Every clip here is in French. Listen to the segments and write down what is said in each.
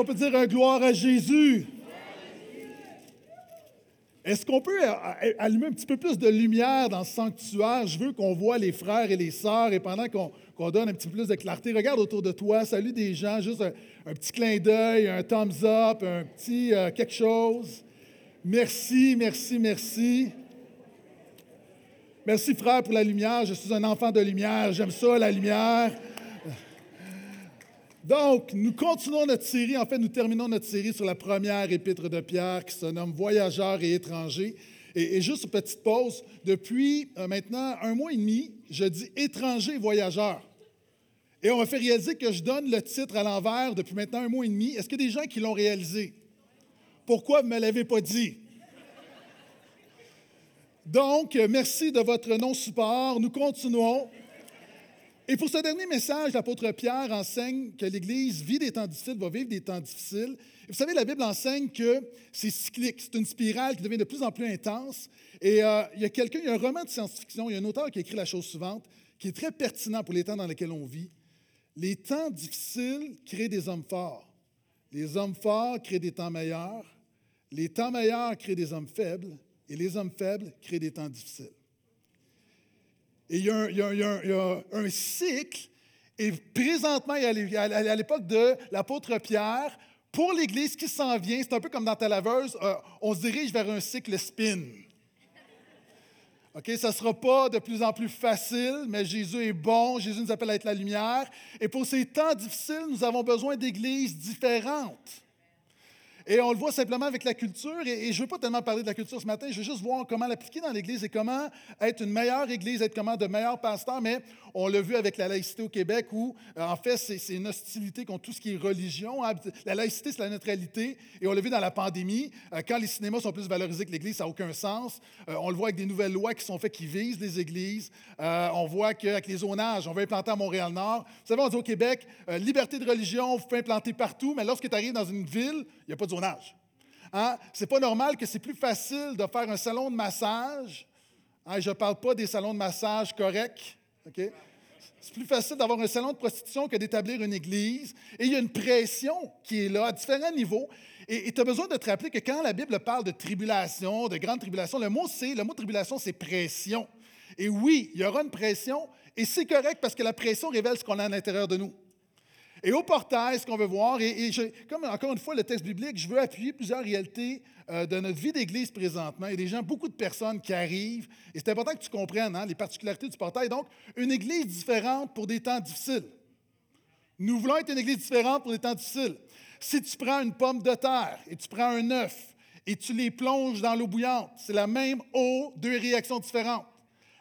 On peut dire un gloire à Jésus. Est-ce qu'on peut allumer un petit peu plus de lumière dans ce sanctuaire? Je veux qu'on voit les frères et les sœurs et pendant qu'on donne un petit peu plus de clarté, regarde autour de toi, salue des gens, juste un, petit clin d'œil, un thumbs up, un petit euh, quelque chose. Merci, merci, merci. Merci frère pour la lumière. Je suis un enfant de lumière. J'aime ça, la lumière. Donc, nous continuons notre série, en fait, nous terminons notre série sur la première épître de Pierre qui se nomme Voyageurs et étrangers. Et, juste une petite pause, depuis euh, maintenant un mois et demi, je dis étrangers et voyageurs. Et on m'a fait réaliser que je donne le titre à l'envers depuis maintenant un mois et demi. Est-ce qu'il y a des gens qui l'ont réalisé? Pourquoi vous ne me l'avez pas dit? Donc, merci de votre non-support. Nous continuons. Et pour ce dernier message, l'apôtre Pierre enseigne que l'Église vit des temps difficiles, va vivre des temps difficiles. Et vous savez, la Bible enseigne que c'est cyclique, c'est une spirale qui devient de plus en plus intense. Et euh, il y a quelqu'un, il y a un roman de science-fiction, il y a un auteur qui écrit la chose suivante, qui est très pertinent pour les temps dans lesquels on vit. Les temps difficiles créent des hommes forts. Les hommes forts créent des temps meilleurs. Les temps meilleurs créent des hommes faibles. Et les hommes faibles créent des temps difficiles. Et il y a un, cycle, et présentement, à l'époque de l'apôtre Pierre, pour l'Église qui s'en vient, c'est un peu comme dans ta laveuse, euh, on se dirige vers un cycle spin. OK, ça ne sera pas de plus en plus facile, mais Jésus est bon, Jésus nous appelle à être la lumière. Et pour ces temps difficiles, nous avons besoin d'églises différentes. Et on le voit simplement avec la culture. Et, je ne veux pas tellement parler de la culture ce matin, je veux juste voir comment l'appliquer dans l'Église et comment être une meilleure Église, être comment de meilleurs pasteurs. Mais on l'a vu avec la laïcité au Québec où, euh, en fait, c'est une hostilité contre tout ce qui est religion. Hein. La laïcité, c'est la neutralité. Et on l'a vu dans la pandémie, euh, quand les cinémas sont plus valorisés que l'Église, ça n'a aucun sens. Euh, on le voit avec des nouvelles lois qui sont faites qui visent les églises. on voit qu'avec les zonages, on veut implanter à Montréal-Nord. Vous savez, on dit au Québec, liberté de religion, vous pouvez implanter partout, mais lorsque tu arrives dans une ville, il n'y a pas de zonage. Hein? C'est pas normal que c'est plus facile de faire un salon de massage. Hein? Je ne parle pas des salons de massage corrects. C'est plus facile d'avoir un salon de prostitution que d'établir une église. Et il y a une pression qui est là à différents niveaux. Et tu as besoin de te rappeler que quand la Bible parle de tribulation, de grande tribulation, le mot c'est, le mot tribulation, c'est pression. Et oui, il y aura une pression, et c'est correct parce que la pression révèle ce qu'on a à l'intérieur de nous. Et au portail, ce qu'on veut voir, et, comme encore une fois le texte biblique, je veux appuyer plusieurs réalités euh, de notre vie d'Église présentement. Il y a des gens, beaucoup de personnes qui arrivent, et c'est important que tu comprennes hein, les particularités du portail. Donc, une Église différente pour des temps difficiles. Nous voulons être une Église différente pour des temps difficiles. Si tu prends une pomme de terre et tu prends un œuf et tu les plonges dans l'eau bouillante, c'est la même eau, deux réactions différentes.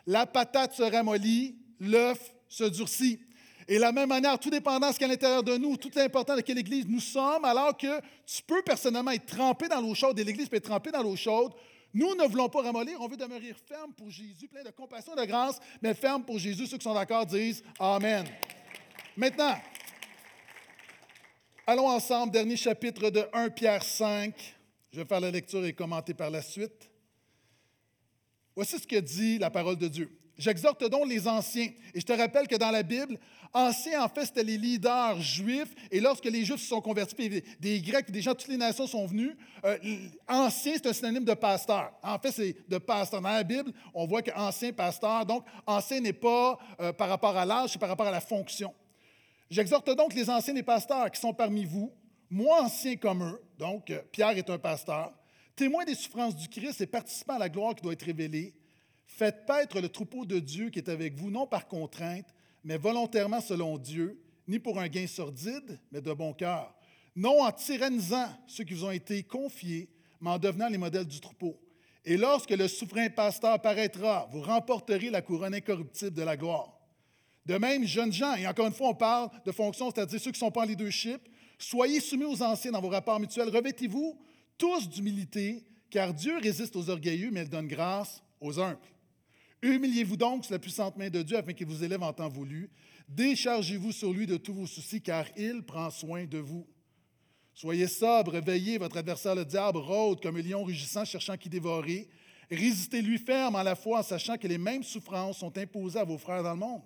La patate se ramollit, l'œuf se durcit. Et de la même manière, tout dépendant de ce à l'intérieur de nous, tout est important de quelle Église nous sommes, alors que tu peux personnellement être trempé dans l'eau chaude et l'Église peut être trempée dans l'eau chaude. Nous ne voulons pas ramollir, on veut demeurer ferme pour Jésus, plein de compassion et de grâce, mais ferme pour Jésus. Ceux qui sont d'accord disent Amen. Maintenant, allons ensemble, dernier chapitre de 1 Pierre 5. Je vais faire la lecture et commenter par la suite. Voici ce que dit la parole de Dieu. J'exhorte donc les anciens. Et je te rappelle que dans la Bible, anciens, en fait, c'était les leaders juifs. Et lorsque les Juifs se sont convertis, des Grecs, des gens de toutes les nations sont venus, euh, ancien, c'est un synonyme de pasteur. En fait, c'est de pasteur. Dans la Bible, on voit qu'ancien, pasteur. Donc, ancien n'est pas euh, par rapport à l'âge, c'est par rapport à la fonction. J'exhorte donc les anciens et pasteurs qui sont parmi vous, moi ancien comme eux, donc euh, Pierre est un pasteur, témoin des souffrances du Christ et participant à la gloire qui doit être révélée Faites paître le troupeau de Dieu qui est avec vous, non par contrainte, mais volontairement selon Dieu, ni pour un gain sordide, mais de bon cœur. Non en tyrannisant ceux qui vous ont été confiés, mais en devenant les modèles du troupeau. Et lorsque le souverain pasteur paraîtra, vous remporterez la couronne incorruptible de la gloire. De même, jeunes gens, et encore une fois, on parle de fonctions, c'est-à-dire ceux qui ne sont pas en leadership, soyez soumis aux anciens dans vos rapports mutuels. Revêtez-vous tous d'humilité, car Dieu résiste aux orgueilleux, mais il donne grâce aux humbles. Humiliez-vous donc sous la puissante main de Dieu afin qu'il vous élève en temps voulu. Déchargez-vous sur lui de tous vos soucis, car il prend soin de vous. Soyez sobre, veillez, votre adversaire le diable rôde comme un lion rugissant, cherchant qui dévorer. Résistez-lui ferme en la foi, en sachant que les mêmes souffrances sont imposées à vos frères dans le monde.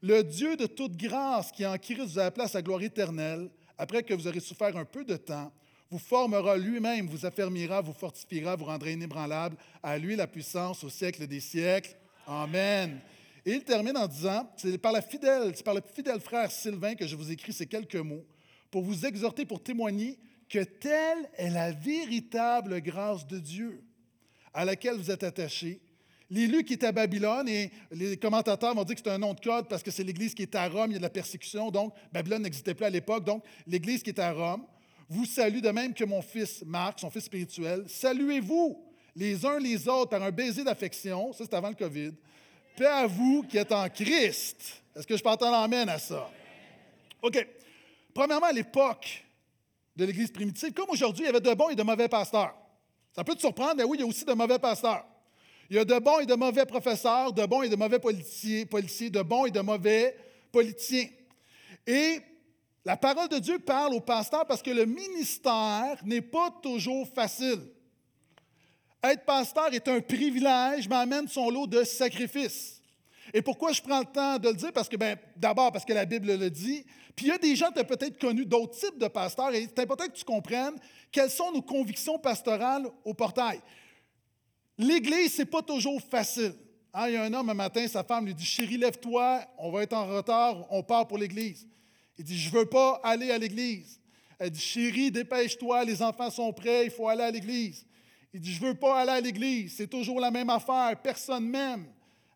Le Dieu de toute grâce, qui en Christ vous a appelé à gloire éternelle, après que vous aurez souffert un peu de temps, vous formera lui-même, vous affermira, vous fortifiera, vous rendra inébranlable. À lui la puissance au siècle des siècles. Amen. Et il termine en disant, c'est par, la fidèle, c'est par le fidèle frère Sylvain que je vous écris ces quelques mots, pour vous exhorter, pour témoigner que telle est la véritable grâce de Dieu à laquelle vous êtes attachés. L'élu qui est à Babylone, et les commentateurs vont dire que c'est un nom de code parce que c'est l'Église qui est à Rome, il y a de la persécution, donc Babylone n'existait plus à l'époque, donc l'Église qui est à Rome vous salue de même que mon fils Marc, son fils spirituel. Saluez-vous les uns les autres par un baiser d'affection, ça c'est avant le COVID. Paix à vous qui êtes en Christ. Est-ce que je peux entendre l'amène à ça? OK. Premièrement, à l'époque de l'Église primitive, comme aujourd'hui, il y avait de bons et de mauvais pasteurs. Ça peut te surprendre, mais oui, il y a aussi de mauvais pasteurs. Il y a de bons et de mauvais professeurs, de bons et de mauvais policiers, policiers de bons et de mauvais politiciens. Et la parole de Dieu parle aux pasteurs parce que le ministère n'est pas toujours facile. Être pasteur est un privilège, mais amène son lot de sacrifices. Et pourquoi je prends le temps de le dire? Parce que, ben, d'abord, parce que la Bible le dit. Puis il y a des gens qui ont peut-être connu d'autres types de pasteurs et c'est important que tu comprennes quelles sont nos convictions pastorales au portail. L'Église, ce n'est pas toujours facile. Hein, il y a un homme un matin, sa femme lui dit Chérie, lève-toi, on va être en retard, on part pour l'Église. Il dit, je ne veux pas aller à l'église. Elle dit, chérie, dépêche-toi, les enfants sont prêts, il faut aller à l'église. Il dit, je ne veux pas aller à l'église, c'est toujours la même affaire, personne m'aime.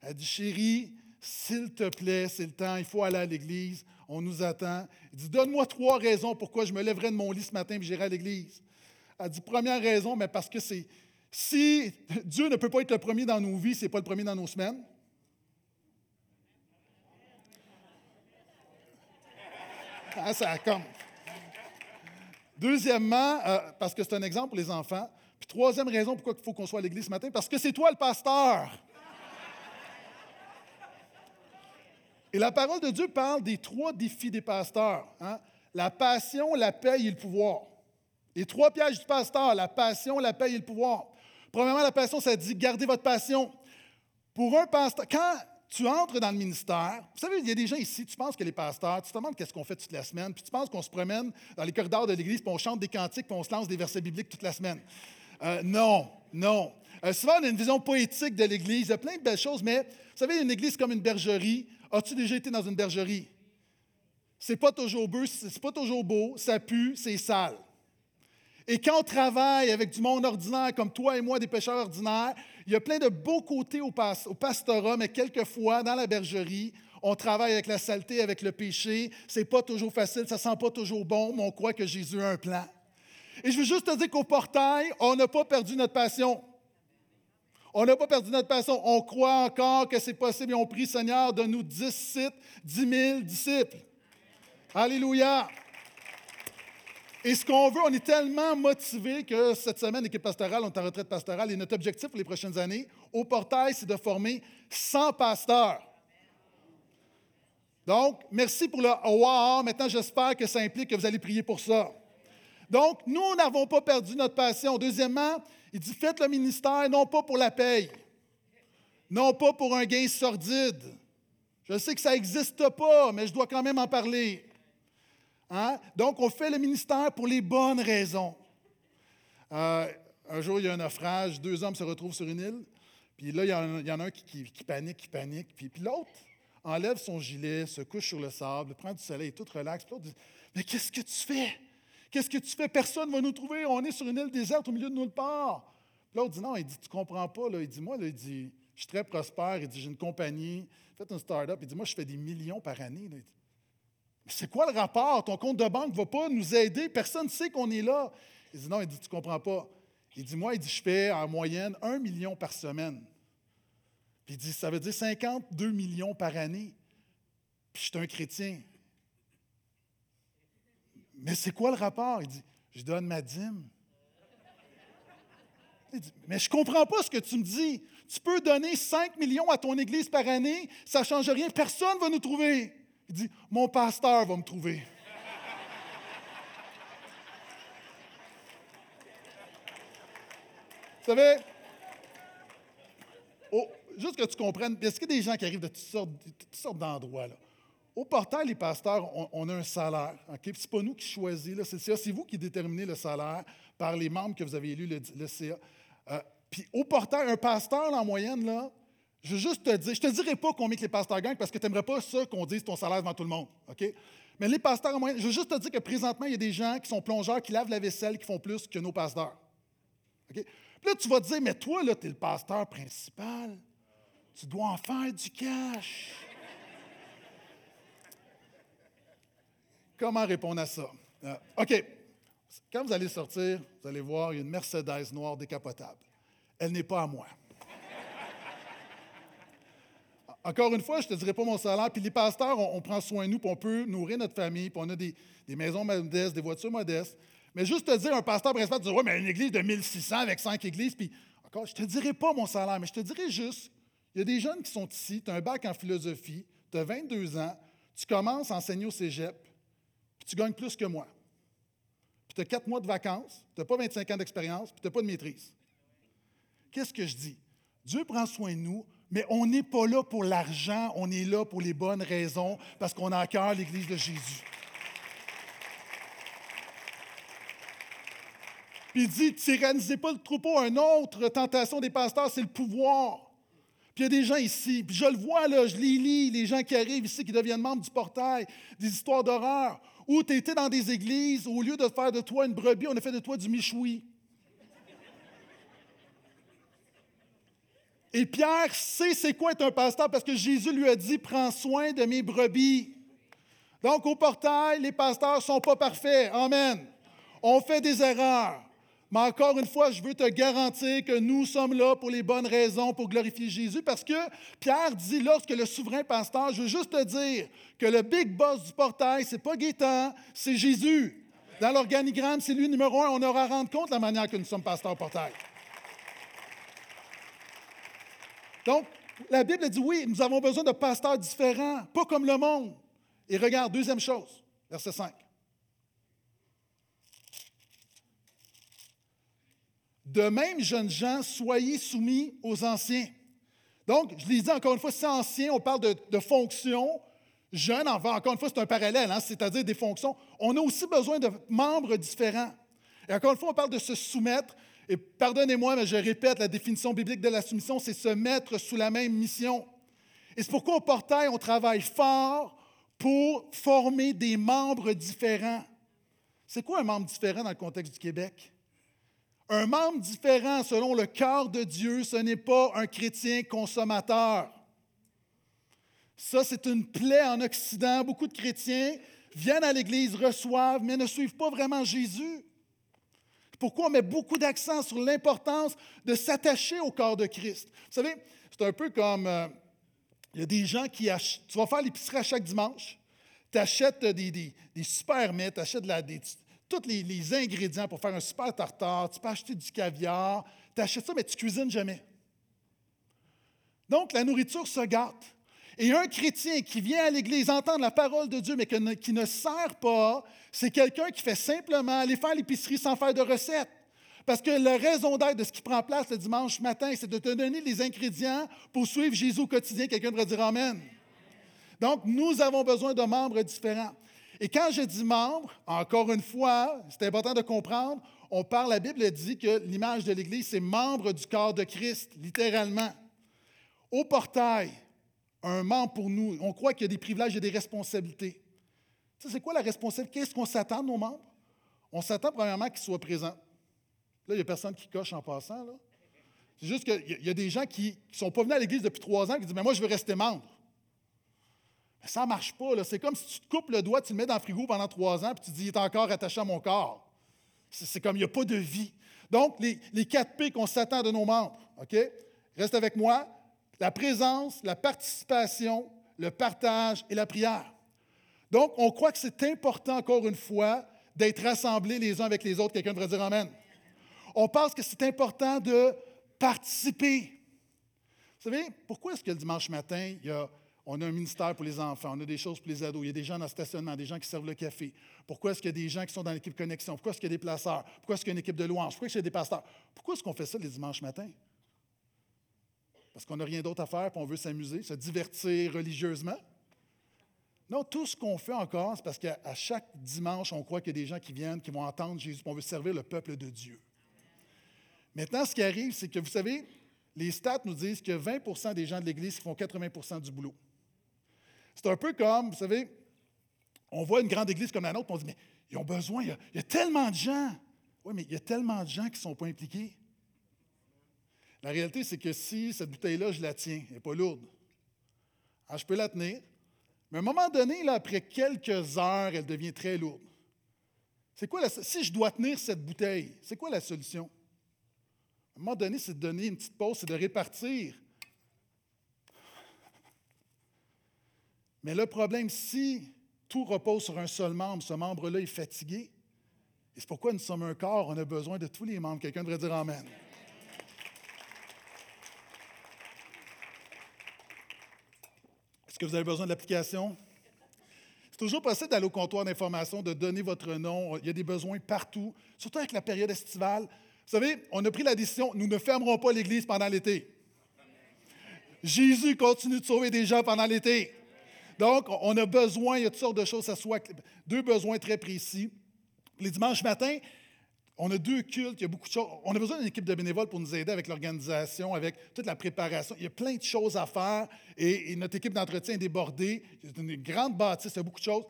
Elle dit, chérie, s'il te plaît, c'est le temps, il faut aller à l'église, on nous attend. Il dit, donne-moi trois raisons pourquoi je me lèverai de mon lit ce matin et j'irai à l'église. Elle dit, première raison, mais parce que c'est, si Dieu ne peut pas être le premier dans nos vies, ce n'est pas le premier dans nos semaines. Ça comme. Deuxièmement, euh, parce que c'est un exemple pour les enfants. Puis troisième raison pourquoi il faut qu'on soit à l'église ce matin, parce que c'est toi le pasteur. Et la parole de Dieu parle des trois défis des pasteurs. Hein. La passion, la paix et le pouvoir. Les trois pièges du pasteur, la passion, la paix et le pouvoir. Premièrement, la passion, ça dit gardez votre passion. Pour un pasteur, quand tu entres dans le ministère. Vous savez, il y a des gens ici, tu penses que les pasteurs, tu te demandes qu'est-ce qu'on fait toute la semaine, puis tu penses qu'on se promène dans les corridors de l'Église, puis on chante des cantiques, puis on se lance des versets bibliques toute la semaine. Euh, non, non. Euh, souvent, on a une vision poétique de l'Église. Il y a plein de belles choses, mais vous savez, une Église comme une bergerie. As-tu déjà été dans une bergerie? C'est pas toujours beau, c'est pas toujours beau, ça pue, c'est sale. Et quand on travaille avec du monde ordinaire comme toi et moi, des pêcheurs ordinaires, il y a plein de beaux côtés au, pastorat, mais quelquefois, dans la bergerie, on travaille avec la saleté, avec le péché. C'est pas toujours facile, ça sent pas toujours bon, mais on croit que Jésus a un plan. Et je veux juste te dire qu'au portail, on n'a pas perdu notre passion. On n'a pas perdu notre passion. On croit encore que c'est possible et on prie, Seigneur, de nous 10 sites, 10 000 disciples. Alléluia. Et ce qu'on veut, on est tellement motivé que cette semaine, l'équipe pastorale, on est en retraite pastorale et notre objectif pour les prochaines années au portail, c'est de former 100 pasteurs. Donc, merci pour le wow. Maintenant, j'espère que ça implique que vous allez prier pour ça. Donc, nous n'avons pas perdu notre passion. Deuxièmement, il dit faites le ministère non pas pour la paye, non pas pour un gain sordide. Je sais que ça n'existe pas, mais je dois quand même en parler. Hein? Donc, on fait le ministère pour les bonnes raisons. Euh, un jour, il y a un naufrage, deux hommes se retrouvent sur une île, puis là, il y en a un, qui, panique, qui panique, puis, l'autre enlève son gilet, se couche sur le sable, prend du soleil, tout relax. Puis l'autre dit Mais qu'est-ce que tu fais? Qu'est-ce que tu fais? Personne ne va nous trouver. On est sur une île déserte au milieu de nulle part. L'autre dit Non, il dit Tu comprends pas. Là. Il dit Moi, il dit, je suis très prospère. Il dit J'ai une compagnie, faites un start-up. Il dit Moi, je fais des millions par année. Là. C'est quoi le rapport? Ton compte de banque ne va pas nous aider. Personne ne sait qu'on est là. Il dit non, il dit, tu ne comprends pas. Il dit, moi, il dit, je fais en moyenne un million par semaine. Puis il dit, ça veut dire 52 millions par année. Puis je suis un chrétien. Mais c'est quoi le rapport? Il dit, je donne ma dîme. Il dit, mais je ne comprends pas ce que tu me dis. Tu peux donner 5 millions à ton église par année, ça ne change rien, personne ne va nous trouver. Il dit, mon pasteur va me trouver. Vous savez, oh, juste que tu comprennes, est-ce qu'il y a des gens qui arrivent de toutes sortes, d'endroits, au portail, les pasteurs, on, a un salaire. Ce n'est pas nous qui choisissons, c'est vous qui déterminez le salaire par les membres que vous avez élus, le, CA. Euh, puis au portail, un pasteur, en moyenne, je te dire, je ne te dirai pas combien que les pasteurs gagnent parce que tu n'aimerais pas ça qu'on dise ton salaire devant tout le monde. Mais les pasteurs, en moyenne, je veux juste te dire que présentement, il y a des gens qui sont plongeurs, qui lavent la vaisselle, qui font plus que nos pasteurs. Là, tu vas te dire, mais toi, là, tu es le pasteur principal. Tu dois en faire du cash. Comment répondre à ça? Euh, OK. Quand vous allez sortir, vous allez voir, il y a une Mercedes noire décapotable. Elle n'est pas à moi. Encore une fois, je ne te dirai pas mon salaire. Puis les pasteurs, on, prend soin de nous, puis on peut nourrir notre famille, puis on a des, maisons modestes, des voitures modestes. Mais juste te dire, un pasteur principal, tu dis, ouais, mais une église de 1600 avec cinq églises, puis encore, je ne te dirai pas mon salaire, mais je te dirai juste, il y a des jeunes qui sont ici, tu as un bac en philosophie, tu as 22 ans, tu commences à enseigner au cégep, puis tu gagnes plus que moi. Puis tu as quatre mois de vacances, tu n'as pas 25 ans d'expérience, puis tu n'as pas de maîtrise. Qu'est-ce que je dis? Dieu prend soin de nous, mais on n'est pas là pour l'argent, on est là pour les bonnes raisons, parce qu'on a à cœur l'Église de Jésus. Puis il dit, tyrannisez pas le troupeau. Une autre tentation des pasteurs, c'est le pouvoir. Puis il y a des gens ici, puis je le vois là, je les lis, les gens qui arrivent ici, qui deviennent membres du portail, des histoires d'horreur, où tu étais dans des églises, au lieu de faire de toi une brebis, on a fait de toi du michoui. Et Pierre sait c'est quoi être un pasteur parce que Jésus lui a dit Prends soin de mes brebis. Donc, au portail, les pasteurs ne sont pas parfaits. Amen. On fait des erreurs. Mais encore une fois, je veux te garantir que nous sommes là pour les bonnes raisons, pour glorifier Jésus, parce que Pierre dit, lorsque le souverain pasteur, je veux juste te dire que le big boss du portail, ce n'est pas Gaétan, c'est Jésus. Dans l'organigramme, c'est lui numéro un. On aura à rendre compte la manière que nous sommes pasteurs au portail. Donc, la Bible dit oui, nous avons besoin de pasteurs différents, pas comme le monde. Et regarde, deuxième chose, verset 5. De même, jeunes gens, soyez soumis aux anciens. Donc, je l'ai dit encore une fois, c'est ancien, on parle de, de fonction. Jeune, encore une fois, c'est un parallèle, hein, c'est-à-dire des fonctions. On a aussi besoin de membres différents. Et encore une fois, on parle de se soumettre. Et pardonnez-moi, mais je répète, la définition biblique de la soumission, c'est se mettre sous la même mission. Et c'est pourquoi au portail, on travaille fort pour former des membres différents. C'est quoi un membre différent dans le contexte du Québec? Un membre différent selon le cœur de Dieu, ce n'est pas un chrétien consommateur. Ça, c'est une plaie en Occident. Beaucoup de chrétiens viennent à l'Église, reçoivent, mais ne suivent pas vraiment Jésus. Pourquoi on met beaucoup d'accent sur l'importance de s'attacher au corps de Christ? Vous savez, c'est un peu comme, euh, il y a des gens qui achètent, tu vas faire l'épicerie à chaque dimanche, tu achètes des, des, super mets, tu achètes tous les, ingrédients pour faire un super tartare, tu peux acheter du caviar, tu achètes ça, mais tu cuisines jamais. Donc, la nourriture se gâte. Et un chrétien qui vient à l'Église entendre la parole de Dieu, mais qui ne sert pas, c'est quelqu'un qui fait simplement aller faire l'épicerie sans faire de recette. Parce que la raison d'être de ce qui prend place le dimanche matin, c'est de te donner les ingrédients pour suivre Jésus au quotidien. Quelqu'un devrait dire Amen. Donc, nous avons besoin de membres différents. Et quand je dis membres, encore une fois, c'est important de comprendre, on parle, la Bible dit que l'image de l'Église, c'est membre du corps de Christ, littéralement. Au portail, un membre pour nous. On croit qu'il y a des privilèges et des responsabilités. Sais, c'est quoi la responsabilité? Qu'est-ce qu'on s'attend de nos membres? On s'attend premièrement qu'ils soient présents. Là, il n'y a personne qui coche en passant. C'est juste qu'il y a des gens qui ne sont pas venus à l'Église depuis trois ans qui disent Mais moi, je veux rester membre. Mais ça ne marche pas. C'est comme si tu te coupes le doigt, tu le mets dans le frigo pendant trois ans, puis tu dis Il est encore attaché à mon corps. C'est comme il n'y a pas de vie. Donc, les, les quatre P qu'on s'attend de nos membres. OK? Reste avec moi la présence, la participation, le partage et la prière. Donc, on croit que c'est important, encore une fois, d'être rassemblés les uns avec les autres. Quelqu'un devrait dire Amen. On pense que c'est important de participer. Vous savez, pourquoi est-ce que le dimanche matin, on a un ministère pour les enfants, on a des choses pour les ados, il y a des gens dans le stationnement, des gens qui servent le café. Pourquoi est-ce qu'il y a des gens qui sont dans l'équipe connexion? Pourquoi est-ce qu'il y a des placeurs? Pourquoi est-ce qu'il y a une équipe de louange? Pourquoi est-ce qu'il y a des pasteurs? Pourquoi est-ce qu'on fait ça les dimanches matins? Parce qu'on n'a rien d'autre à faire et on veut s'amuser, se divertir religieusement. Non, tout ce qu'on fait encore, c'est parce qu'à chaque dimanche, on croit qu'il y a des gens qui viennent, qui vont entendre Jésus, on veut servir le peuple de Dieu. Maintenant, ce qui arrive, c'est que vous savez, les stats nous disent que 20% des gens de l'Église font 80% du boulot. C'est un peu comme, vous savez, on voit une grande église comme la nôtre, on se dit, mais ils ont besoin, il y a, tellement de gens. Oui, mais il y a tellement de gens qui ne sont pas impliqués. La réalité, c'est que si cette bouteille-là, je la tiens, elle n'est pas lourde. Alors, je peux la tenir, mais à un moment donné, après quelques heures, elle devient très lourde. C'est quoi la, si je dois tenir cette bouteille, c'est quoi la solution? À un moment donné, c'est de donner une petite pause, c'est de répartir. Mais le problème, si tout repose sur un seul membre, ce membre-là est fatigué, et c'est pourquoi nous sommes un corps, on a besoin de tous les membres. Quelqu'un devrait dire Amen. Que vous avez besoin de l'application? C'est toujours possible d'aller au comptoir d'information, de donner votre nom. Il y a des besoins partout, surtout avec la période estivale. Vous savez, on a pris la décision, nous ne fermerons pas l'Église pendant l'été. Jésus continue de sauver des gens pendant l'été. Donc, on a besoin, il y a toutes sortes de choses, ça soit deux besoins très précis. Les dimanches matins, on a deux cultes, il y a beaucoup de choses. On a besoin d'une équipe de bénévoles pour nous aider avec l'organisation, avec toute la préparation. Il y a plein de choses à faire et, notre équipe d'entretien est débordée. C'est une grande bâtisse, il y a beaucoup de choses.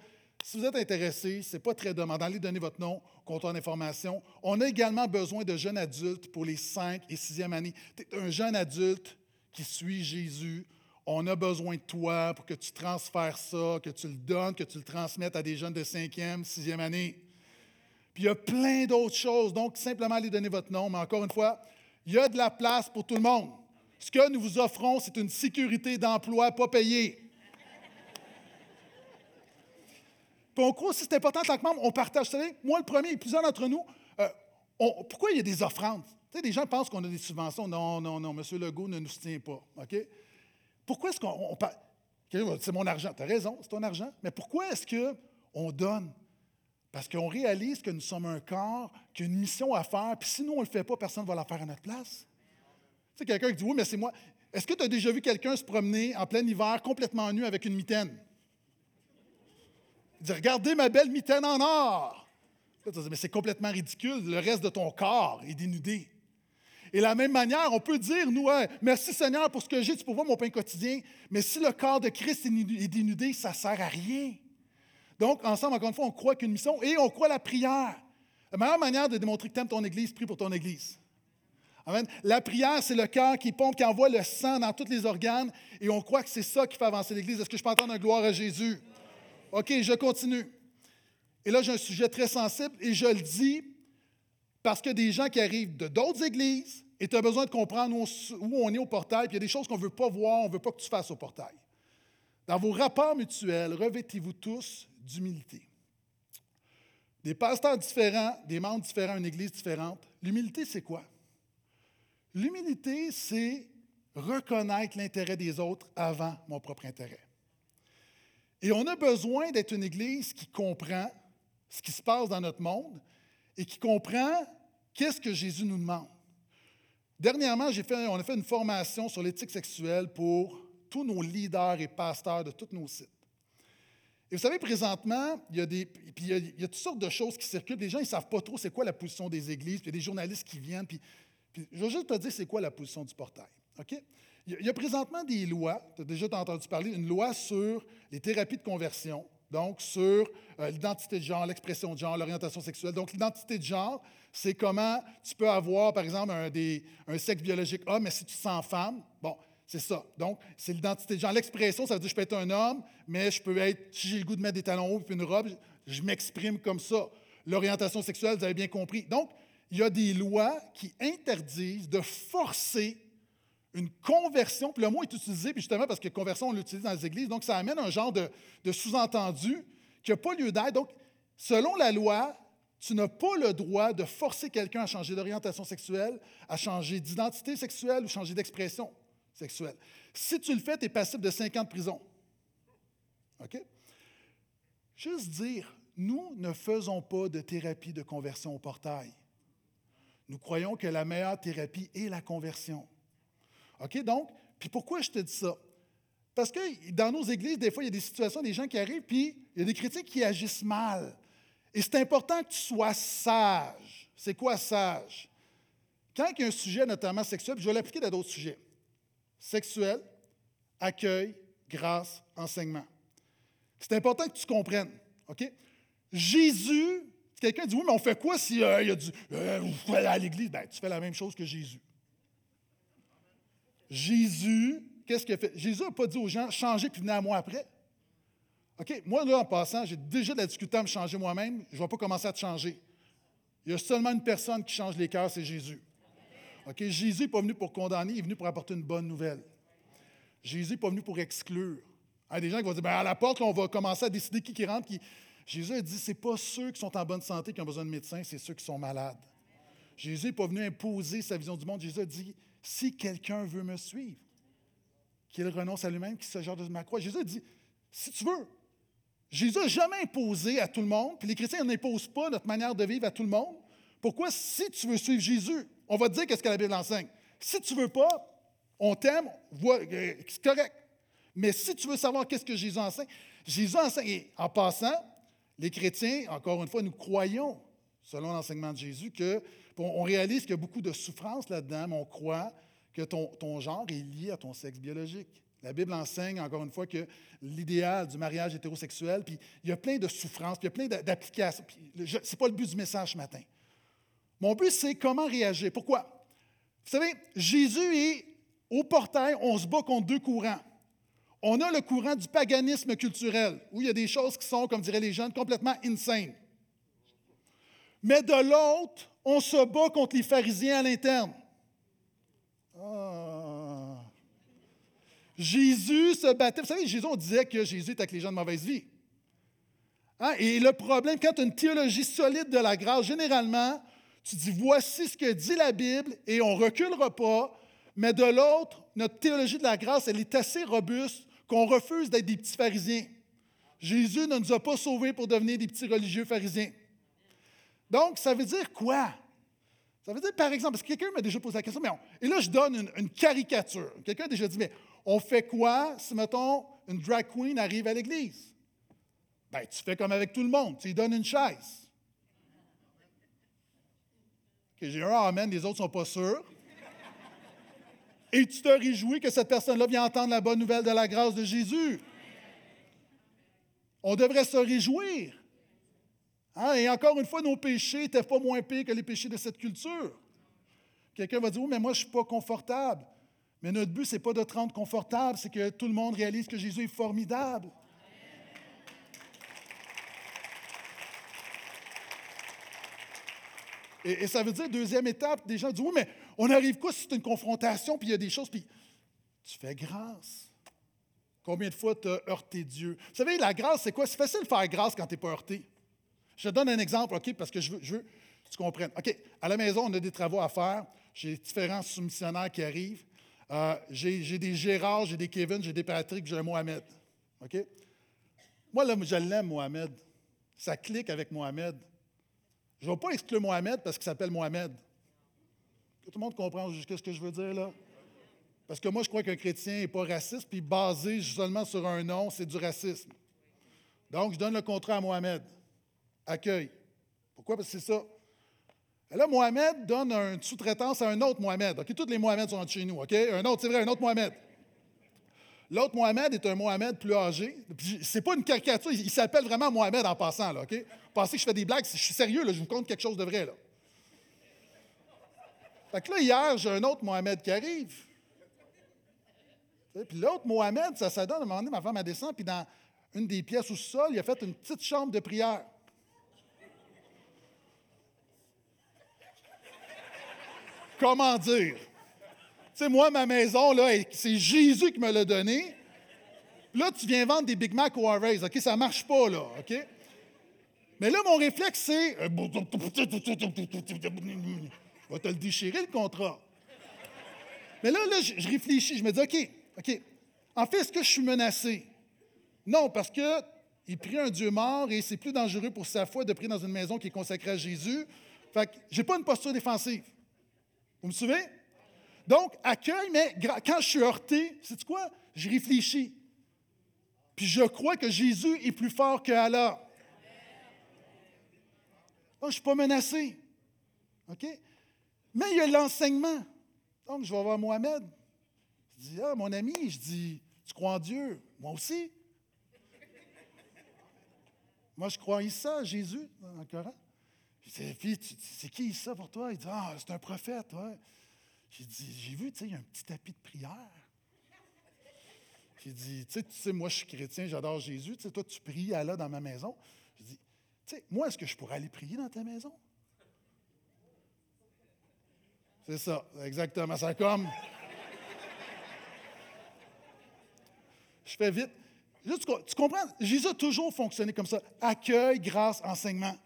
Si vous êtes intéressé, ce n'est pas très demandant, allez donner votre nom au comptoir d'information. On a également besoin de jeunes adultes pour les 5 et 6e années. Un jeune adulte qui suit Jésus, on a besoin de toi pour que tu transfères ça, que tu le donnes, que tu le transmettes à des jeunes de 5e, 6e année. Puis il y a plein d'autres choses. Donc, simplement allez donner votre nom. Mais encore une fois, il y a de la place pour tout le monde. Ce que nous vous offrons, c'est une sécurité d'emploi pas payée. Puis on croit aussi c'est important, tant que membre, on partage. Vous savez, moi le premier, plusieurs d'entre nous, euh, pourquoi il y a des offrandes? Tu sais, des gens pensent qu'on a des subventions. Non, non, non, M. Legault ne nous soutient pas. OK? Pourquoi est-ce qu'on parle? C'est mon argent. Tu as raison, c'est ton argent. Mais pourquoi est-ce qu'on donne? Parce qu'on réalise que nous sommes un corps, qu'il y a une mission à faire, puis si nous, on ne le fait pas, personne ne va la faire à notre place. Tu sais, quelqu'un qui dit Oui, mais c'est moi. Est-ce que tu as déjà vu quelqu'un se promener en plein hiver complètement nu avec une mitaine? Il dit Regardez ma belle mitaine en or. Mais c'est complètement ridicule. Le reste de ton corps est dénudé. Et de la même manière, on peut dire, nous, merci Seigneur pour ce que j'ai, tu peux voir mon pain quotidien, mais si le corps de Christ est dénudé, ça ne sert à rien. Donc, ensemble, encore une fois, on croit qu'une mission et on croit la prière. La meilleure manière de démontrer que tu aimes ton Église, prie pour ton Église. Amen. La prière, c'est le cœur qui pompe, qui envoie le sang dans tous les organes, et on croit que c'est ça qui fait avancer l'Église. Est-ce que je peux entendre un gloire à Jésus? OK, je continue. Et là, j'ai un sujet très sensible, et je le dis parce que des gens qui arrivent de d'autres églises, et tu as besoin de comprendre où on, est au portail, puis il y a des choses qu'on ne veut pas voir, on ne veut pas que tu fasses au portail. Dans vos rapports mutuels, revêtez-vous tous d'humilité. Des pasteurs différents, des membres différents, une église différente. L'humilité, c'est quoi? L'humilité, c'est reconnaître l'intérêt des autres avant mon propre intérêt. Et on a besoin d'être une église qui comprend ce qui se passe dans notre monde et qui comprend qu'est-ce que Jésus nous demande. Dernièrement, on a fait une formation sur l'éthique sexuelle pour tous nos leaders et pasteurs de tous nos sites. Et vous savez, présentement, il y a, des, puis il y a, toutes sortes de choses qui circulent. Les gens, ils ne savent pas trop c'est quoi la position des églises, puis il y a des journalistes qui viennent. Puis, je vais juste te dire c'est quoi la position du portail. OK? Il y a, présentement des lois, tu as déjà entendu parler, une loi sur les thérapies de conversion, donc sur euh, l'identité de genre, l'expression de genre, l'orientation sexuelle. Donc, l'identité de genre, c'est comment tu peux avoir, par exemple, un, un sexe biologique homme, mais si tu te sens femme, bon, c'est ça. Donc, c'est l'identité de genre. L'expression, ça veut dire que je peux être un homme, mais je peux être, si j'ai le goût de mettre des talons hauts et une robe, je m'exprime comme ça. L'orientation sexuelle, vous avez bien compris. Donc, il y a des lois qui interdisent de forcer une conversion. Puis le mot est utilisé, puis justement parce que conversion, on l'utilise dans les églises. Donc, ça amène un genre de, de sous-entendu qui n'a pas lieu d'être. Donc, selon la loi, tu n'as pas le droit de forcer quelqu'un à changer d'orientation sexuelle, à changer d'identité sexuelle ou changer d'expression. Si tu le fais, tu es passible de 5 ans de prison. OK? Juste dire, nous ne faisons pas de thérapie de conversion au portail. Nous croyons que la meilleure thérapie est la conversion. OK? Donc, puis pourquoi je te dis ça? Parce que dans nos églises, des fois, il y a des situations, des gens qui arrivent, puis il y a des chrétiens qui agissent mal. Et c'est important que tu sois sage. C'est quoi sage? Quand il y a un sujet, notamment sexuel, je vais l'appliquer dans d'autres sujets. Sexuel, accueil, grâce, enseignement. C'est important que tu comprennes. OK? Jésus, quelqu'un dit Oui, mais on fait quoi si euh, il y a du. Euh, à l'église? Ben, tu fais la même chose que Jésus. Jésus, qu'est-ce qu'il a fait? Jésus n'a pas dit aux gens changez puis venez à moi après. OK, moi, là, en passant, j'ai déjà de la difficulté à me changer moi-même. Je ne vais pas commencer à te changer. Il y a seulement une personne qui change les cœurs, c'est Jésus. Jésus n'est pas venu pour condamner, il est venu pour apporter une bonne nouvelle. Jésus n'est pas venu pour exclure. Il y a des gens qui vont dire ben, à la porte, on va commencer à décider qui, qui rentre. Jésus a dit ce n'est pas ceux qui sont en bonne santé qui ont besoin de médecins, c'est ceux qui sont malades. Jésus n'est pas venu imposer sa vision du monde. Jésus a dit si quelqu'un veut me suivre, qu'il renonce à lui-même, qu'il se jette de ma croix. Jésus a dit si tu veux. Jésus n'a jamais imposé à tout le monde, puis les chrétiens n'imposent pas notre manière de vivre à tout le monde. Pourquoi, si tu veux suivre Jésus, on va te dire qu'est-ce que la Bible enseigne. Si tu ne veux pas, on t'aime, euh, c'est correct. Mais si tu veux savoir qu'est-ce que Jésus enseigne, Jésus enseigne, et en passant, les chrétiens, encore une fois, nous croyons, selon l'enseignement de Jésus, que on réalise qu'il y a beaucoup de souffrance là-dedans, mais on croit que ton, ton genre est lié à ton sexe biologique. La Bible enseigne, encore une fois, que l'idéal du mariage hétérosexuel, puis il y a plein de souffrances, puis il y a plein d'applications. Ce n'est pas le but du message ce matin. Mon but, c'est comment réagir. Pourquoi? Vous savez, Jésus est au portail, on se bat contre deux courants. On a le courant du paganisme culturel, où il y a des choses qui sont, comme diraient les jeunes, complètement insane. Mais de l'autre, on se bat contre les pharisiens à l'interne. Ah. Jésus se battait. Vous savez, Jésus, on disait que Jésus est avec les gens de mauvaise vie. Hein? Et le problème, quand une théologie solide de la grâce, généralement, tu dis voici ce que dit la Bible et on ne reculera pas. Mais de l'autre, notre théologie de la grâce, elle est assez robuste qu'on refuse d'être des petits pharisiens. Jésus ne nous a pas sauvés pour devenir des petits religieux pharisiens. Donc, ça veut dire quoi? Ça veut dire, par exemple, parce que quelqu'un m'a déjà posé la question, mais et là, je donne une, une caricature. Quelqu'un a déjà dit, mais on fait quoi si, mettons, une drag queen arrive à l'église? Bien, tu fais comme avec tout le monde, tu lui donnes une chaise. J'ai un amen, les autres ne sont pas sûrs. Et tu te réjouis que cette personne-là vient entendre la bonne nouvelle de la grâce de Jésus. On devrait se réjouir. Hein? Et encore une fois, nos péchés n'étaient pas moins pires que les péchés de cette culture. Quelqu'un va dire, oui, mais moi, je ne suis pas confortable. Mais notre but, ce n'est pas de te rendre confortable, c'est que tout le monde réalise que Jésus est formidable. Et, ça veut dire, deuxième étape, des gens disent, oui, mais on arrive quoi si c'est une confrontation, puis il y a des choses, puis tu fais grâce. Combien de fois tu as heurté Dieu? Vous savez, la grâce, c'est quoi? C'est facile de faire grâce quand tu n'es pas heurté. Je te donne un exemple, OK, parce que je veux, que tu comprennes. OK, à la maison, on a des travaux à faire. J'ai différents soumissionnaires qui arrivent. Euh, j'ai des Gérard, j'ai des Kevin, j'ai des Patrick, j'ai un Mohamed. OK? Moi, là, je l'aime, Mohamed. Ça clique avec Mohamed. Je ne vais pas exclure Mohamed parce qu'il s'appelle Mohamed. Tout le monde comprend ce que je veux dire là? Parce que moi, je crois qu'un chrétien n'est pas raciste, puis basé seulement sur un nom, c'est du racisme. Donc, je donne le contrat à Mohamed. Accueil. Pourquoi? Parce que c'est ça. Et là, Mohamed donne une sous-traitance à un autre Mohamed. OK? Tous les Mohamed sont chez nous. OK? Un autre, c'est vrai, un autre Mohamed. L'autre Mohamed est un Mohamed plus âgé. C'est pas une caricature, il s'appelle vraiment Mohamed en passant. Là, OK? Pensez que je fais des blagues? Je suis sérieux, là, je vous compte quelque chose de vrai. Là. Fait que là, hier, j'ai un autre Mohamed qui arrive. Puis l'autre Mohamed, ça, ça donne, à un moment donné, ma femme a descendu, puis dans une des pièces au sol, il a fait une petite chambre de prière. Comment dire? Sais, moi, ma maison, là, c'est Jésus qui me l'a donné. Là, tu viens vendre des Big Mac au Harvey's, OK? Ça marche pas, là, OK? Mais là, mon réflexe, c'est... Je vais te le déchirer, le contrat. Mais là, là je réfléchis, je me dis, OK, OK, en fait, est-ce que je suis menacé? Non, parce que il prie un Dieu mort et c'est plus dangereux pour sa foi de prier dans une maison qui est consacrée à Jésus. Fait que j'ai pas une posture défensive. Vous me suivez? Donc, accueil, mais quand je suis heurté, c'est quoi? Je réfléchis. Puis je crois que Jésus est plus fort que Allah. Donc, je ne suis pas menacé. OK? Mais il y a l'enseignement. Donc, je vais voir Mohamed. Je dis, ah, mon ami, je dis, tu crois en Dieu? Moi aussi. Moi, je crois en Issa, Jésus, dans le Coran. Je dis, c'est qui Issa pour toi? Il dit, ah, c'est un prophète, ouais. J'ai dit, j'ai vu, tu sais, il y a un petit tapis de prière. J'ai dit, tu sais, moi, je suis chrétien, j'adore Jésus. Tu sais, toi, tu pries à là dans ma maison. J'ai dit, tu sais, moi, est-ce que je pourrais aller prier dans ta maison? C'est ça, exactement. Ça comme. Je fais vite. tu comprends? Jésus a toujours fonctionné comme ça. Accueil, grâce, enseignement.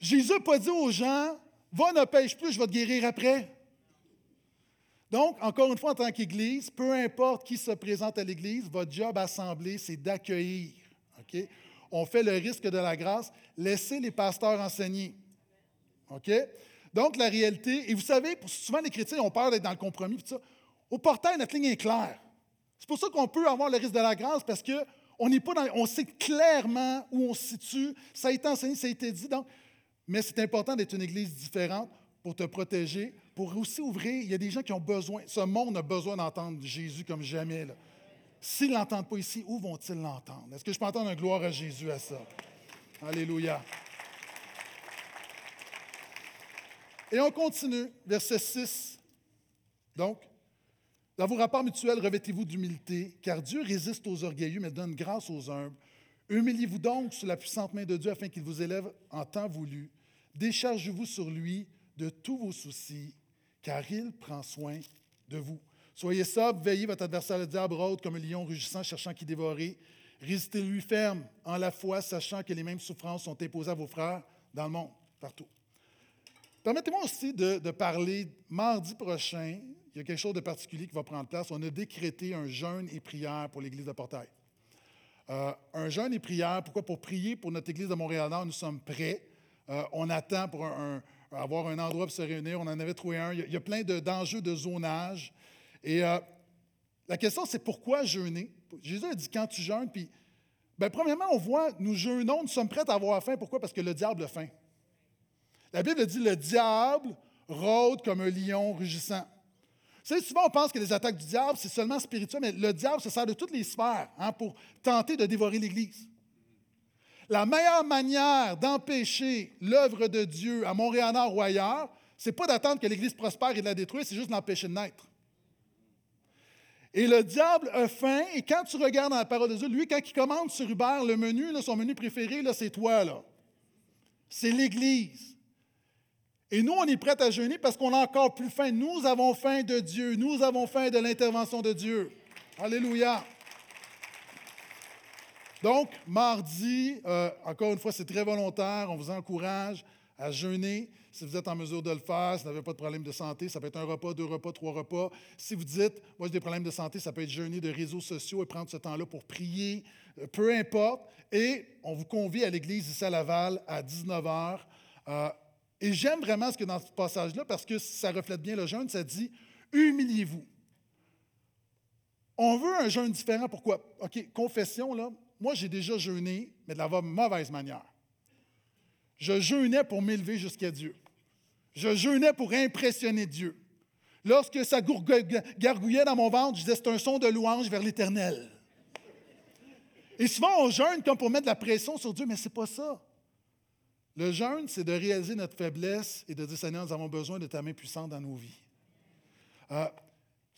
Jésus n'a pas dit aux gens, va, ne pêche plus, je vais te guérir après. Donc, encore une fois, en tant qu'Église, peu importe qui se présente à l'Église, votre job assemblée, c'est d'accueillir. On fait le risque de la grâce. Laissez les pasteurs enseigner. Donc, la réalité, et vous savez, souvent les chrétiens ont peur d'être dans le compromis. Tout ça. Au portail, notre ligne est claire. C'est pour ça qu'on peut avoir le risque de la grâce parce qu'on n'est pas on sait clairement où on se situe. Ça a été enseigné, ça a été dit. Donc, mais c'est important d'être une église différente pour te protéger, pour aussi ouvrir. Il y a des gens qui ont besoin, ce monde a besoin d'entendre Jésus comme jamais. S'ils ne l'entendent pas ici, où vont-ils l'entendre? Est-ce que je peux entendre un gloire à Jésus à ça? Alléluia. Et on continue, verset 6. Donc, dans vos rapports mutuels, revêtez-vous d'humilité, car Dieu résiste aux orgueilleux, mais donne grâce aux humbles. Humiliez-vous donc sous la puissante main de Dieu afin qu'il vous élève en temps voulu. Déchargez-vous sur lui de tous vos soucis, car il prend soin de vous. Soyez sobre, veillez votre adversaire le diable rôde comme un lion rugissant, cherchant qui dévorer. Résistez-lui ferme en la foi, sachant que les mêmes souffrances sont imposées à vos frères dans le monde, partout. Permettez-moi aussi de, parler mardi prochain. Il y a quelque chose de particulier qui va prendre place. On a décrété un jeûne et prière pour l'Église de Portail. Euh, un jeûne et prière, pourquoi? Pour prier pour notre Église de Montréal-Nord, nous sommes prêts. Euh, on attend pour avoir un endroit pour se réunir. On en avait trouvé un. Il y a, plein d'enjeux de, zonage. Et euh, la question, c'est pourquoi jeûner? Jésus a dit quand tu jeûnes, puis, bien, premièrement, on voit, nous jeûnons, nous sommes prêts à avoir faim. Pourquoi? Parce que le diable a faim. La Bible dit le diable rôde comme un lion rugissant. Vous savez, souvent on pense que les attaques du diable, c'est seulement spirituel, mais le diable se sert de toutes les sphères hein, pour tenter de dévorer l'Église. La meilleure manière d'empêcher l'œuvre de Dieu à Montréal-Nord ou ailleurs, ce n'est pas d'attendre que l'Église prospère et de la détruire, c'est juste de l'empêcher de naître. Et le diable a faim, et quand tu regardes dans la parole de Dieu, lui, quand il commande sur Uber le menu, son menu préféré, c'est toi, là. C'est l'Église. Et nous, on est prêts à jeûner parce qu'on a encore plus faim. Nous avons faim de Dieu. Nous avons faim de l'intervention de Dieu. Alléluia. Donc, mardi, euh, encore une fois, c'est très volontaire. On vous encourage à jeûner. Si vous êtes en mesure de le faire, si vous n'avez pas de problème de santé, ça peut être un repas, deux repas, trois repas. Si vous dites, moi j'ai des problèmes de santé, ça peut être jeûner de réseaux sociaux et prendre ce temps-là pour prier, euh, peu importe. Et on vous convie à l'église ici à Laval à 19 h. Et j'aime vraiment ce que dans ce passage-là, parce que ça reflète bien le jeûne, ça dit humiliez-vous. On veut un jeûne différent. Pourquoi? OK, confession, là. Moi, j'ai déjà jeûné, mais de la mauvaise manière. Je jeûnais pour m'élever jusqu'à Dieu. Je jeûnais pour impressionner Dieu. Lorsque ça gargouillait dans mon ventre, je disais c'est un son de louange vers l'Éternel. Et souvent, on jeûne comme pour mettre de la pression sur Dieu, mais ce n'est pas ça. Le jeûne, c'est de réaliser notre faiblesse et de dire, Seigneur, nous avons besoin de ta main puissante dans nos vies. Euh,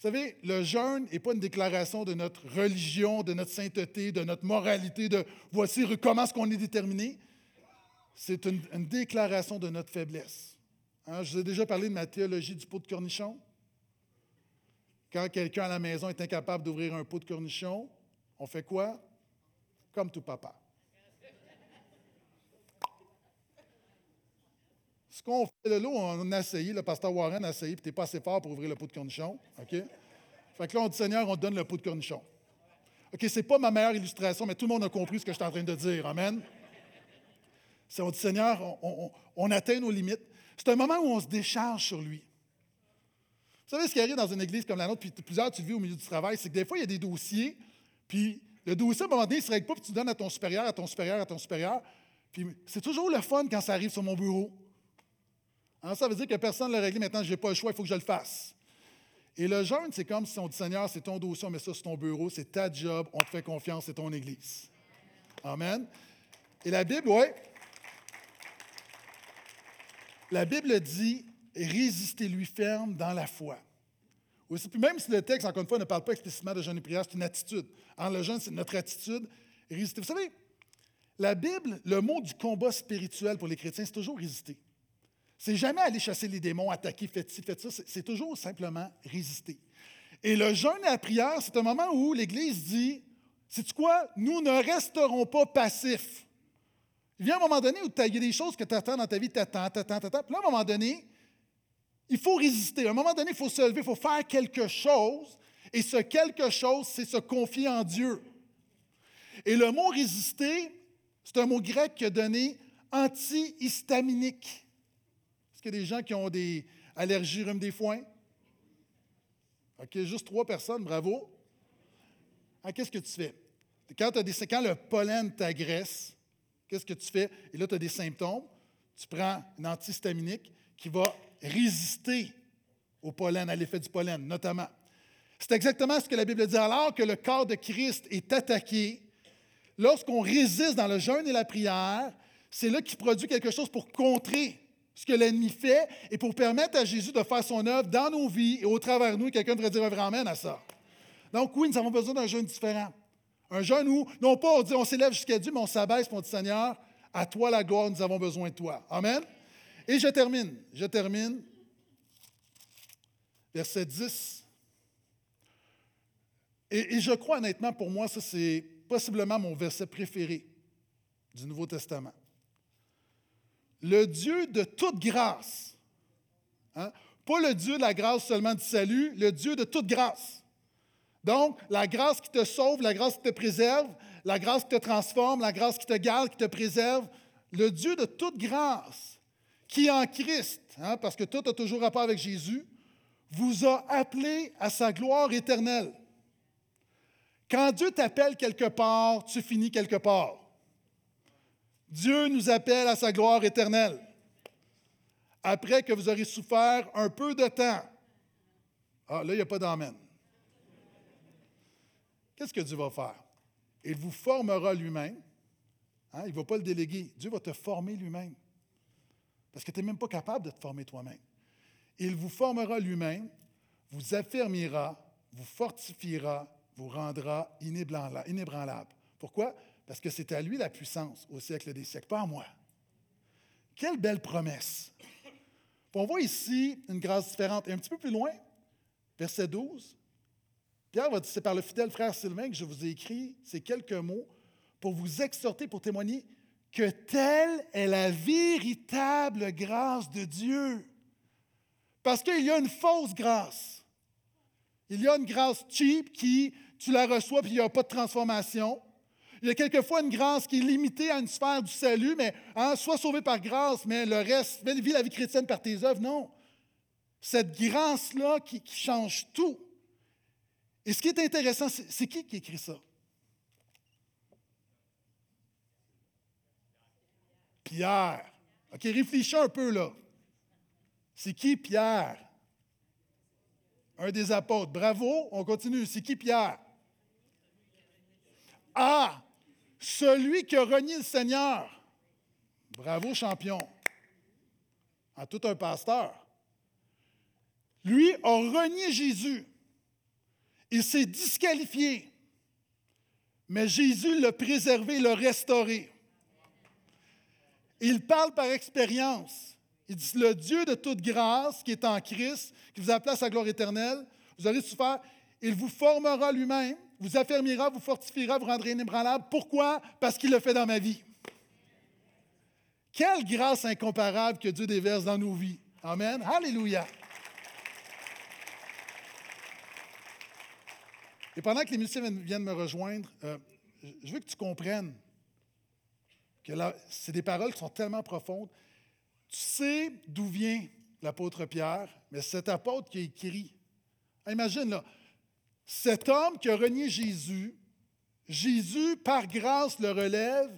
vous savez, le jeûne n'est pas une déclaration de notre religion, de notre sainteté, de notre moralité, de voici comment est-ce qu'on est déterminé. C'est une, déclaration de notre faiblesse. Hein, je vous ai déjà parlé de ma théologie du pot de cornichon. Quand quelqu'un à la maison est incapable d'ouvrir un pot de cornichon, on fait quoi? Comme tout papa. Ce qu'on fait de l'eau, on a essayé, le pasteur Warren a essayé, puis tu n'es pas assez fort pour ouvrir le pot de cornichon. OK? Fait que là, on dit Seigneur, on te donne le pot de cornichon. OK, ce n'est pas ma meilleure illustration, mais tout le monde a compris ce que je suis en train de dire. Amen? C'est on dit Seigneur, on, atteint nos limites. C'est un moment où on se décharge sur lui. Vous savez, ce qui arrive dans une église comme la nôtre, puis plusieurs, tu vis au milieu du travail, c'est que des fois, il y a des dossiers, puis le dossier, à un moment donné, il ne se règle pas, puis tu donnes à ton supérieur, à ton supérieur, à ton supérieur. Puis c'est toujours le fun quand ça arrive sur mon bureau. Hein, ça veut dire que personne ne l'a réglé. Maintenant, je n'ai pas le choix, il faut que je le fasse. Et le jeûne, c'est comme si on dit Seigneur, c'est ton dossier, on met ça sur ton bureau, c'est ta job, on te fait confiance, c'est ton Église. Amen. Et la Bible, oui. La Bible dit résistez-lui ferme dans la foi. Puis même si le texte, encore une fois, ne parle pas explicitement de jeûne et prière, c'est une attitude. En le jeûne, c'est notre attitude. Résister. Vous savez, la Bible, le mot du combat spirituel pour les chrétiens, c'est toujours résister. C'est jamais aller chasser les démons, attaquer, faites ci, faites ça. C'est toujours simplement résister. Et le jeûne et la prière, c'est un moment où l'Église dit C'est quoi Nous ne resterons pas passifs. Il vient un moment donné où il y a des choses que tu attends dans ta vie, tu attends, tu attends, tu attends. Puis là, à un moment donné, il faut résister. À un moment donné, il faut se lever, il faut faire quelque chose. Et ce quelque chose, c'est se confier en Dieu. Et le mot résister, c'est un mot grec qui a donné antihistaminique. Est-ce qu'il y a des gens qui ont des allergies, rhume des foins? OK, juste trois personnes, bravo. Ah, qu'est-ce que tu fais? Quand, quand le pollen t'agresse, qu'est-ce que tu fais? Et là, tu as des symptômes. Tu prends une antihistaminique qui va résister au pollen, à l'effet du pollen, notamment. C'est exactement ce que la Bible dit. Alors que le corps de Christ est attaqué, lorsqu'on résiste dans le jeûne et la prière, c'est là qu'il produit quelque chose pour contrer ce que l'ennemi fait et pour permettre à Jésus de faire son œuvre dans nos vies et au travers de nous. Quelqu'un devrait dire un vrai à ça. Donc, oui, nous avons besoin d'un jeûne différent. Un jeûne où, non pas on dit on s'élève jusqu'à Dieu, mais on s'abaisse pour on Seigneur, à toi la gloire, nous avons besoin de toi. Amen? Et je termine. Je termine. Verset 10. Et, et je crois honnêtement, pour moi, ça c'est possiblement mon verset préféré du Nouveau Testament le Dieu de toute grâce. Hein? Pas le Dieu de la grâce seulement du salut, le Dieu de toute grâce. Donc, la grâce qui te sauve, la grâce qui te préserve, la grâce qui te transforme, la grâce qui te garde, qui te préserve, le Dieu de toute grâce, qui en Christ, hein, parce que tout a toujours rapport avec Jésus, vous a appelé à sa gloire éternelle. Quand Dieu t'appelle quelque part, tu finis quelque part. Dieu nous appelle à sa gloire éternelle. Après que vous aurez souffert un peu de temps. Ah, là, il n'y a pas d'amen. Qu'est-ce que Dieu va faire? Il vous formera lui-même. Hein, il ne va pas le déléguer. Dieu va te former lui-même. Parce que tu n'es même pas capable de te former toi-même. Il vous formera lui-même, vous affermira, vous fortifiera, vous rendra inébranlable. Pourquoi? Parce que c'est à lui la puissance au siècle des siècles, pas à moi. Quelle belle promesse. on voit ici une grâce différente. Et un petit peu plus loin, verset 12, Pierre va dire, c'est par le fidèle frère Sylvain que je vous ai écrit ces quelques mots pour vous exhorter, pour témoigner que telle est la véritable grâce de Dieu. Parce qu'il y a une fausse grâce. Il y a une grâce cheap qui, tu la reçois, puis il n'y a pas de transformation. Il y a quelquefois une grâce qui est limitée à une sphère du salut, mais hein, sois sauvé par grâce, mais le reste, vis la vie chrétienne par tes œuvres. Non. Cette grâce-là qui, change tout. Et ce qui est intéressant, c'est qui qui écrit ça? Pierre. OK, réfléchis un peu là. C'est qui Pierre? Un des apôtres. Bravo, on continue. C'est qui Pierre? Ah, celui qui a renié le Seigneur. Bravo, champion. À tout un pasteur. Lui a renié Jésus. Il s'est disqualifié. Mais Jésus l'a préservé, l'a restauré. Il parle par expérience. Il dit Le Dieu de toute grâce qui est en Christ, qui vous appelle à sa gloire éternelle, vous aurez souffert, il vous formera lui-même vous affermira, vous fortifiera, vous rendra inébranlable. Pourquoi? Parce qu'il le fait dans ma vie. Quelle grâce incomparable que Dieu déverse dans nos vies. Amen. Alléluia. Et pendant que les musiciens viennent me rejoindre, euh, je veux que tu comprennes que c'est des paroles qui sont tellement profondes. Tu sais d'où vient l'apôtre Pierre, mais c'est cet apôtre qui a écrit. Imagine, là, cet homme qui a renié Jésus, Jésus, par grâce, le relève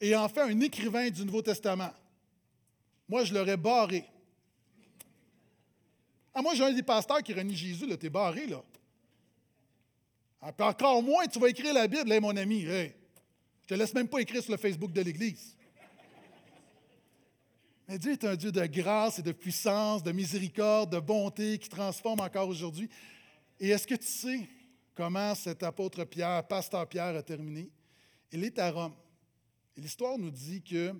et en fait un écrivain du Nouveau Testament. Moi, je l'aurais barré. Ah, moi, j'ai un des pasteurs qui renie Jésus, là, t'es barré, là. Ah, encore moins, tu vas écrire la Bible, mon ami. Hey. Je te laisse même pas écrire sur le Facebook de l'Église. Mais Dieu est un Dieu de grâce et de puissance, de miséricorde, de bonté qui transforme encore aujourd'hui. Et est-ce que tu sais comment cet apôtre Pierre, pasteur Pierre, a terminé? Il est à Rome. L'histoire nous dit que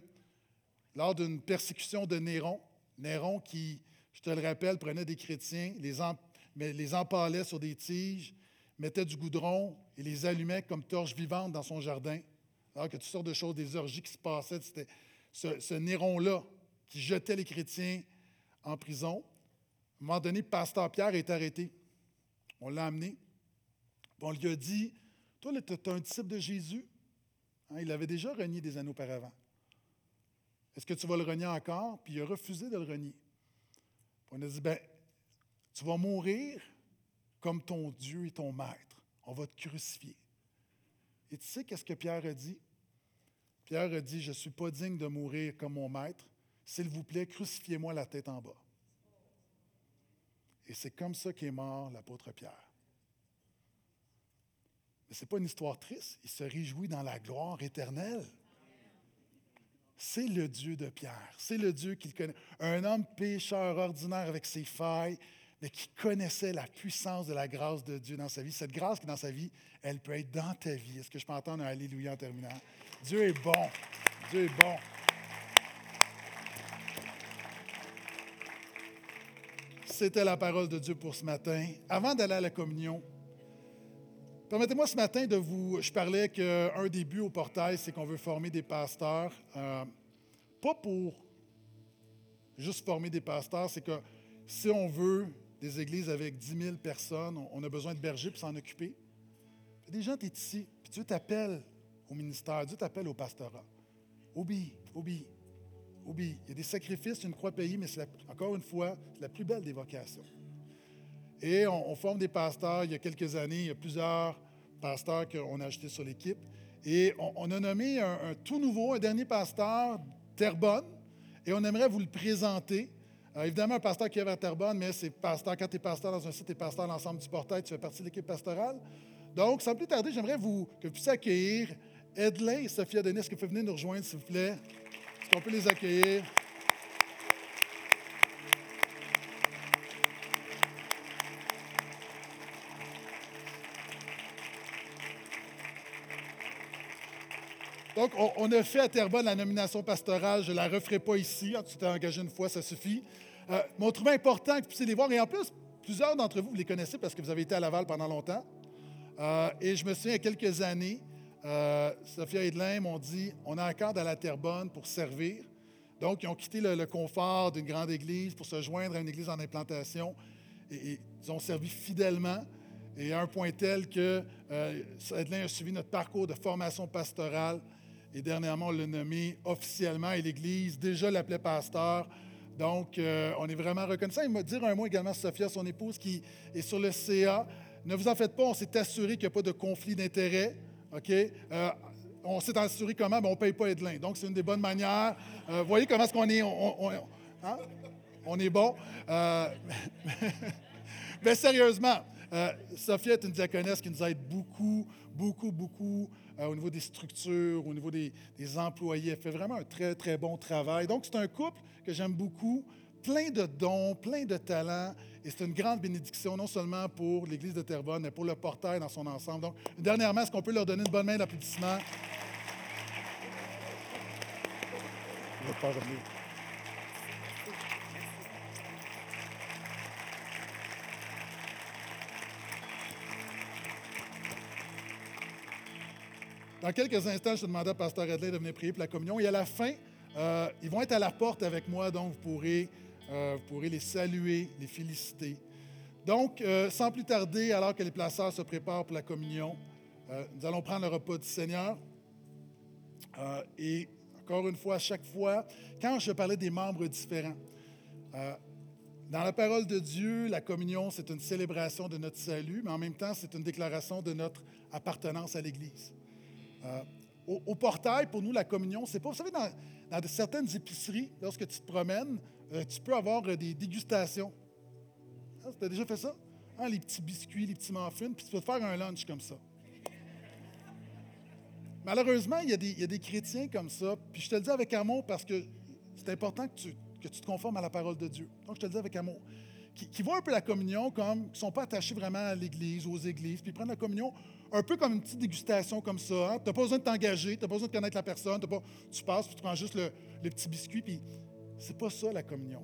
lors d'une persécution de Néron, Néron qui, je te le rappelle, prenait des chrétiens, les, les empalait sur des tiges, mettait du goudron et les allumait comme torches vivantes dans son jardin. Alors que toutes sortes de choses, des orgies qui se passaient, c'était ce, ce Néron-là qui jetait les chrétiens en prison. À un moment donné, Pasteur Pierre est arrêté. On l'a amené. On lui a dit Toi, tu es un disciple de Jésus. Hein, il avait déjà renié des années auparavant. Est-ce que tu vas le renier encore? Puis il a refusé de le renier. on a dit ben, Tu vas mourir comme ton Dieu et ton Maître. On va te crucifier. Et tu sais qu'est-ce que Pierre a dit? Pierre a dit Je ne suis pas digne de mourir comme mon Maître. S'il vous plaît, crucifiez-moi la tête en bas. Et c'est comme ça qu'est mort l'apôtre Pierre. Mais ce n'est pas une histoire triste. Il se réjouit dans la gloire éternelle. C'est le Dieu de Pierre. C'est le Dieu qu'il connaît. Un homme pécheur ordinaire avec ses failles, mais qui connaissait la puissance de la grâce de Dieu dans sa vie. Cette grâce qui est dans sa vie, elle peut être dans ta vie. Est-ce que je peux entendre un Alléluia en terminant? Dieu est bon. Dieu est bon. C'était la parole de Dieu pour ce matin. Avant d'aller à la communion, permettez-moi ce matin de vous. Je parlais qu'un des buts au portail, c'est qu'on veut former des pasteurs. Euh, pas pour juste former des pasteurs, c'est que si on veut des églises avec 10 000 personnes, on a besoin de bergers pour s'en occuper. Des gens, tu es ici, puis Dieu t'appelle au ministère, Dieu t'appelle au pastorat. Obéis, obéis. Il y a des sacrifices, une croix payée, mais c'est encore une fois, c'est la plus belle des vocations. Et on, forme des pasteurs. Il y a quelques années, il y a plusieurs pasteurs qu'on a ajoutés sur l'équipe. Et on, a nommé un, tout nouveau, un dernier pasteur, Terrebonne, et on aimerait vous le présenter. Euh, évidemment, un pasteur qui est à Terrebonne, mais c'est pasteur. Quand tu es pasteur dans un site, tu es pasteur dans l'ensemble du portail, tu fais partie de l'équipe pastorale. Donc, sans plus tarder, j'aimerais vous, que vous puissiez accueillir Edlin et Sophia Denis. Que vous pouvez venir nous rejoindre, s'il vous plaît? On peut les accueillir? Donc, on, a fait à Terrebonne la nomination pastorale. Je ne la referai pas ici. Tu t'es engagé une fois, ça suffit. Euh, mais on trouvait important que vous puissiez les voir. Et en plus, plusieurs d'entre vous, vous les connaissez parce que vous avez été à Laval pendant longtemps. Euh, et je me souviens, il y a quelques années, euh, Sophia et Edlin m'ont dit on a un cadre à la Terrebonne pour servir. Donc, ils ont quitté le, confort d'une grande église pour se joindre à une église en implantation et, ils ont servi fidèlement et à un point tel que euh, a suivi notre parcours de formation pastorale et dernièrement, on l'a nommé officiellement et l'Église déjà l'appelait pasteur. Donc, euh, on est vraiment reconnaissant. Il m'a dit un mot également, Sophia, son épouse, qui est sur le CA. Ne vous en faites pas, on s'est assuré qu'il n'y a pas de conflit d'intérêts. OK? Euh, on s'est assuré comment? Ben, on ne paye pas Edlin. Donc, c'est une des bonnes manières. Euh, voyez comment est-ce qu'on est? On, hein? est bon? Euh, mais sérieusement, euh, Sophia est une diaconesse qui nous aide beaucoup, beaucoup, beaucoup au niveau des structures, au niveau des, employés. Elle fait vraiment un très, très bon travail. Donc, c'est un couple que j'aime beaucoup, plein de dons, plein de talents. Et c'est une grande bénédiction, non seulement pour l'Église de Terrebonne, mais pour le portail dans son ensemble. Donc, dernièrement, est-ce qu'on peut leur donner une bonne main d'applaudissement? Dans quelques instants, je demandais à Pasteur Adley de venir prier pour la communion. Et à la fin, euh, ils vont être à la porte avec moi, donc vous pourrez euh, vous pourrez les saluer, les féliciter. Donc, euh, sans plus tarder, alors que les placeurs se préparent pour la communion, euh, nous allons prendre le repas du Seigneur. et encore une fois, à chaque fois, quand je parlais des membres différents, dans la parole de Dieu, la communion, c'est une célébration de notre salut, mais en même temps, c'est une déclaration de notre appartenance à l'Église. Euh, au, portail, pour nous, la communion, c'est pas. Vous savez, dans, certaines épiceries, lorsque tu te promènes, euh, tu peux avoir des dégustations. Ah, tu as déjà fait ça? Ah, les petits biscuits, les petits muffins, puis tu peux te faire un lunch comme ça. Malheureusement, il y, a des, chrétiens comme ça, puis je te le dis avec amour parce que c'est important que tu te conformes à la parole de Dieu. Donc, je te le dis avec amour. Qui, voient un peu la communion comme, qui ne sont pas attachés vraiment à l'Église, aux églises, puis prennent la communion un peu comme une petite dégustation comme ça. Hein. Tu n'as pas besoin de t'engager, tu n'as pas besoin de connaître la personne, pas, tu passes, puis tu prends juste le, les petits biscuits, puis c'est pas ça la communion.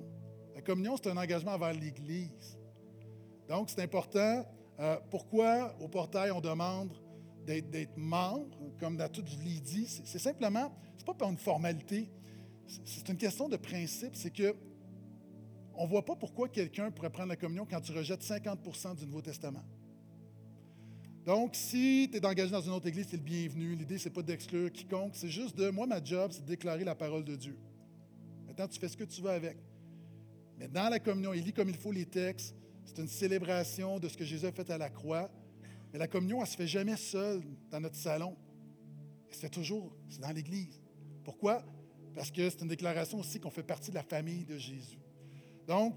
La communion, c'est un engagement envers l'Église. Donc, c'est important. Euh, pourquoi au portail, on demande d'être membre, comme dans tout, je l'ai dit, c'est simplement, c'est pas pour une formalité, c'est une question de principe, c'est que on ne voit pas pourquoi quelqu'un pourrait prendre la communion quand tu rejettes 50% du Nouveau Testament. Donc, si tu es engagé dans une autre église, c'est le bienvenu. L'idée, ce n'est pas d'exclure quiconque, c'est juste de, moi, ma job, c'est de déclarer la parole de Dieu. Maintenant, tu fais ce que tu veux avec. Mais dans la communion, il lit comme il faut les textes. C'est une célébration de ce que Jésus a fait à la croix. Mais la communion, elle ne se fait jamais seule dans notre salon. Elle se fait toujours, c'est dans l'Église. Pourquoi? Parce que c'est une déclaration aussi qu'on fait partie de la famille de Jésus. Donc,